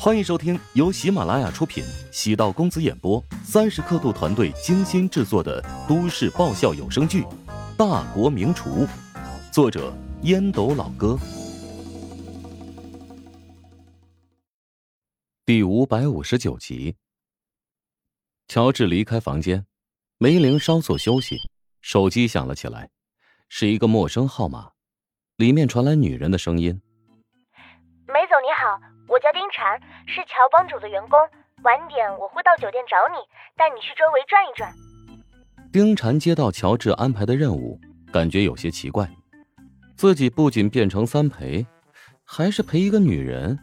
欢迎收听由喜马拉雅出品、喜道公子演播、三十刻度团队精心制作的都市爆笑有声剧《大国名厨》，作者烟斗老哥，第五百五十九集。乔治离开房间，梅玲稍作休息，手机响了起来，是一个陌生号码，里面传来女人的声音：“梅总你好。”我叫丁婵，是乔帮主的员工。晚点我会到酒店找你，带你去周围转一转。丁婵接到乔治安排的任务，感觉有些奇怪。自己不仅变成三陪，还是陪一个女人。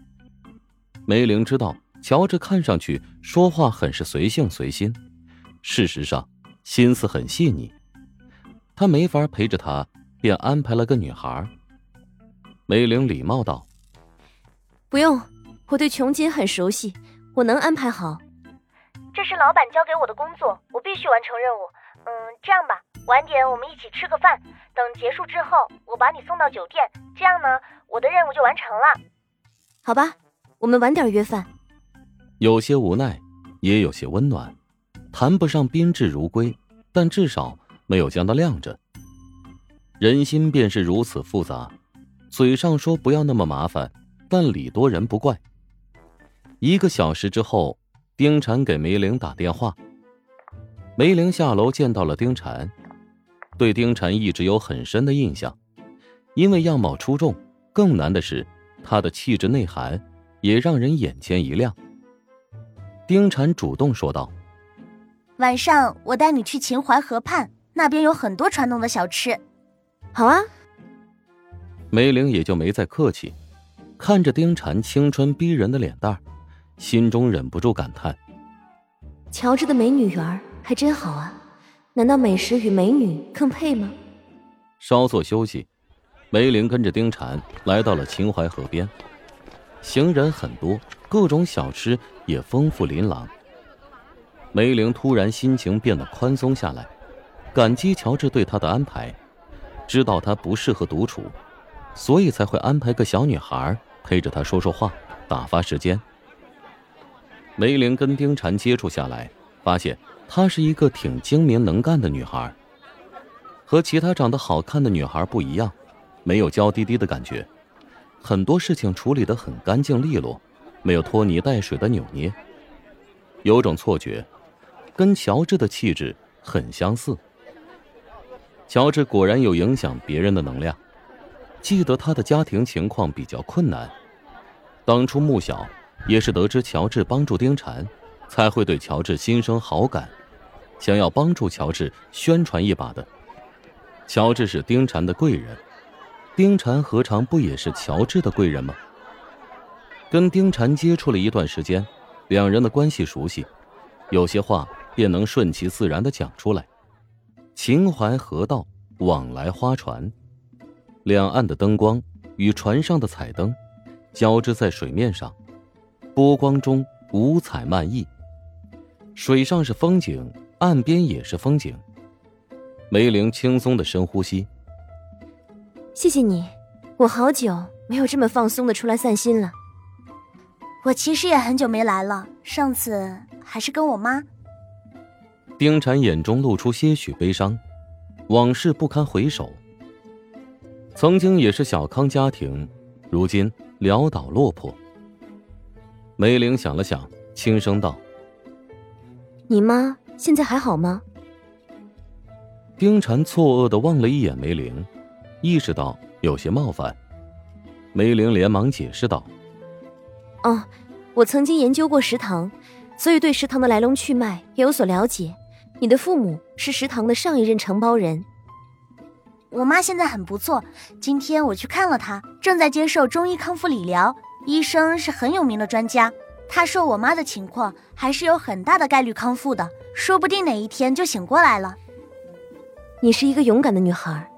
梅玲知道乔治看上去说话很是随性随心，事实上心思很细腻。他没法陪着他，便安排了个女孩。梅玲礼貌道：“不用。”我对琼姐很熟悉，我能安排好。这是老板交给我的工作，我必须完成任务。嗯，这样吧，晚点我们一起吃个饭，等结束之后，我把你送到酒店，这样呢，我的任务就完成了。好吧，我们晚点约饭。有些无奈，也有些温暖，谈不上宾至如归，但至少没有将他晾着。人心便是如此复杂，嘴上说不要那么麻烦，但礼多人不怪。一个小时之后，丁婵给梅玲打电话。梅玲下楼见到了丁婵，对丁婵一直有很深的印象，因为样貌出众，更难的是她的气质内涵也让人眼前一亮。丁婵主动说道：“晚上我带你去秦淮河畔，那边有很多传统的小吃。”好啊。梅玲也就没再客气，看着丁婵青春逼人的脸蛋儿。心中忍不住感叹：“乔治的美女缘还真好啊！难道美食与美女更配吗？”稍作休息，梅玲跟着丁婵来到了秦淮河边，行人很多，各种小吃也丰富琳琅。梅玲突然心情变得宽松下来，感激乔治对她的安排，知道她不适合独处，所以才会安排个小女孩陪着她说说话，打发时间。梅玲跟丁婵接触下来，发现她是一个挺精明能干的女孩，和其他长得好看的女孩不一样，没有娇滴滴的感觉，很多事情处理得很干净利落，没有拖泥带水的扭捏。有种错觉，跟乔治的气质很相似。乔治果然有影响别人的能量。记得他的家庭情况比较困难，当初穆小。也是得知乔治帮助丁婵，才会对乔治心生好感，想要帮助乔治宣传一把的。乔治是丁婵的贵人，丁婵何尝不也是乔治的贵人吗？跟丁婵接触了一段时间，两人的关系熟悉，有些话便能顺其自然的讲出来。秦淮河道往来花船，两岸的灯光与船上的彩灯交织在水面上。波光中五彩漫溢，水上是风景，岸边也是风景。梅玲轻松的深呼吸。谢谢你，我好久没有这么放松的出来散心了。我其实也很久没来了，上次还是跟我妈。丁婵眼中露出些许悲伤，往事不堪回首。曾经也是小康家庭，如今潦倒落魄。梅玲想了想，轻声道：“你妈现在还好吗？”丁婵错愕的望了一眼梅玲，意识到有些冒犯。梅玲连忙解释道：“哦，我曾经研究过食堂，所以对食堂的来龙去脉也有所了解。你的父母是食堂的上一任承包人。我妈现在很不错，今天我去看了她，正在接受中医康复理疗。”医生是很有名的专家，他说我妈的情况还是有很大的概率康复的，说不定哪一天就醒过来了。你是一个勇敢的女孩，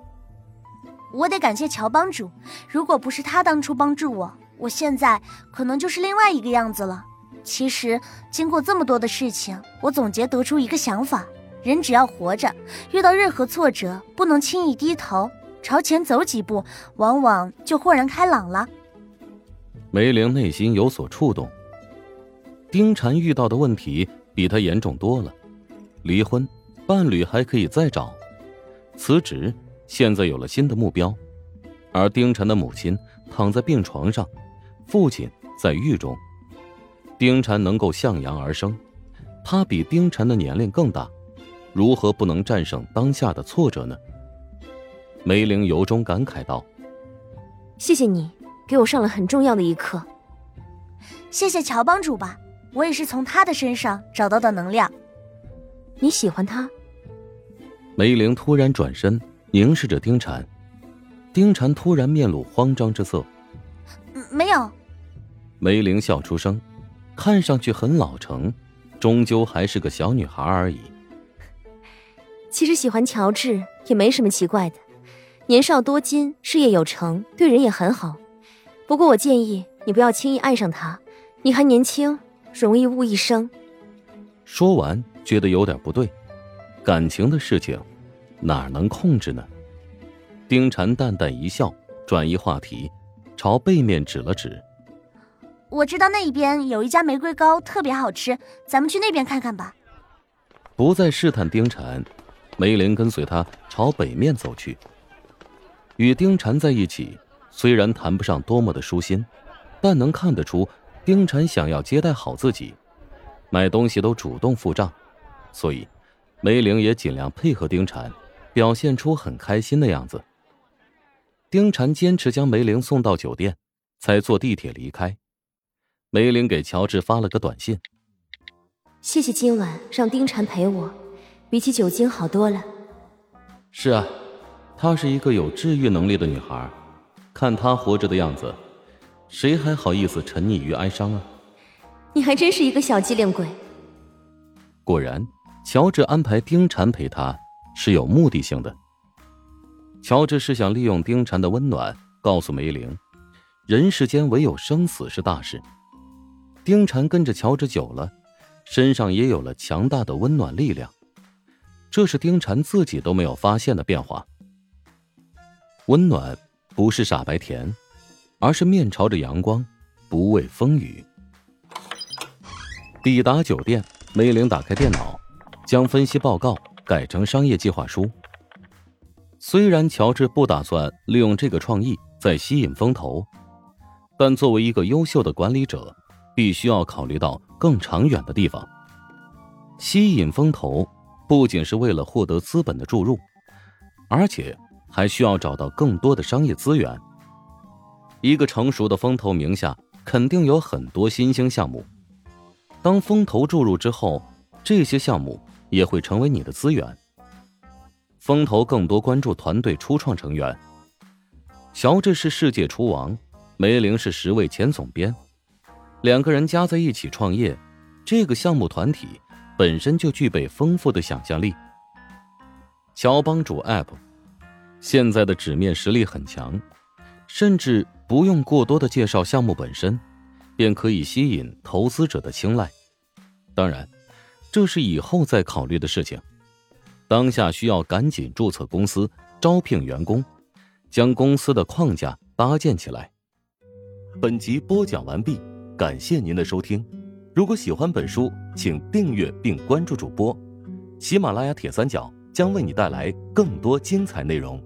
我得感谢乔帮主，如果不是他当初帮助我，我现在可能就是另外一个样子了。其实经过这么多的事情，我总结得出一个想法：人只要活着，遇到任何挫折，不能轻易低头，朝前走几步，往往就豁然开朗了。梅玲内心有所触动，丁婵遇到的问题比他严重多了，离婚，伴侣还可以再找，辞职，现在有了新的目标，而丁禅的母亲躺在病床上，父亲在狱中，丁禅能够向阳而生，他比丁禅的年龄更大，如何不能战胜当下的挫折呢？梅玲由衷感慨道：“谢谢你，给我上了很重要的一课。谢谢乔帮主吧。”我也是从他的身上找到的能量。你喜欢他？梅玲突然转身凝视着丁禅，丁禅突然面露慌张之色。没有。梅玲笑出声，看上去很老成，终究还是个小女孩而已。其实喜欢乔治也没什么奇怪的，年少多金，事业有成，对人也很好。不过我建议你不要轻易爱上他，你还年轻。容易误一生。说完，觉得有点不对，感情的事情哪能控制呢？丁禅淡淡一笑，转移话题，朝背面指了指：“我知道那一边有一家玫瑰糕特别好吃，咱们去那边看看吧。”不再试探丁禅，梅林跟随他朝北面走去。与丁禅在一起，虽然谈不上多么的舒心，但能看得出。丁禅想要接待好自己，买东西都主动付账，所以梅玲也尽量配合丁禅，表现出很开心的样子。丁禅坚持将梅玲送到酒店，才坐地铁离开。梅玲给乔治发了个短信：“谢谢今晚让丁禅陪我，比起酒精好多了。”是啊，她是一个有治愈能力的女孩，看他活着的样子。谁还好意思沉溺于哀伤啊？你还真是一个小机灵鬼。果然，乔治安排丁婵陪他是有目的性的。乔治是想利用丁婵的温暖，告诉梅玲，人世间唯有生死是大事。丁婵跟着乔治久了，身上也有了强大的温暖力量，这是丁婵自己都没有发现的变化。温暖不是傻白甜。而是面朝着阳光，不畏风雨。抵达酒店，梅玲打开电脑，将分析报告改成商业计划书。虽然乔治不打算利用这个创意再吸引风投，但作为一个优秀的管理者，必须要考虑到更长远的地方。吸引风投不仅是为了获得资本的注入，而且还需要找到更多的商业资源。一个成熟的风投名下肯定有很多新兴项目，当风投注入之后，这些项目也会成为你的资源。风投更多关注团队初创成员，乔治是世界厨王，梅林是十位前总编，两个人加在一起创业，这个项目团体本身就具备丰富的想象力。乔帮主 App 现在的纸面实力很强。甚至不用过多的介绍项目本身，便可以吸引投资者的青睐。当然，这是以后再考虑的事情。当下需要赶紧注册公司、招聘员工，将公司的框架搭建起来。本集播讲完毕，感谢您的收听。如果喜欢本书，请订阅并关注主播。喜马拉雅铁三角将为你带来更多精彩内容。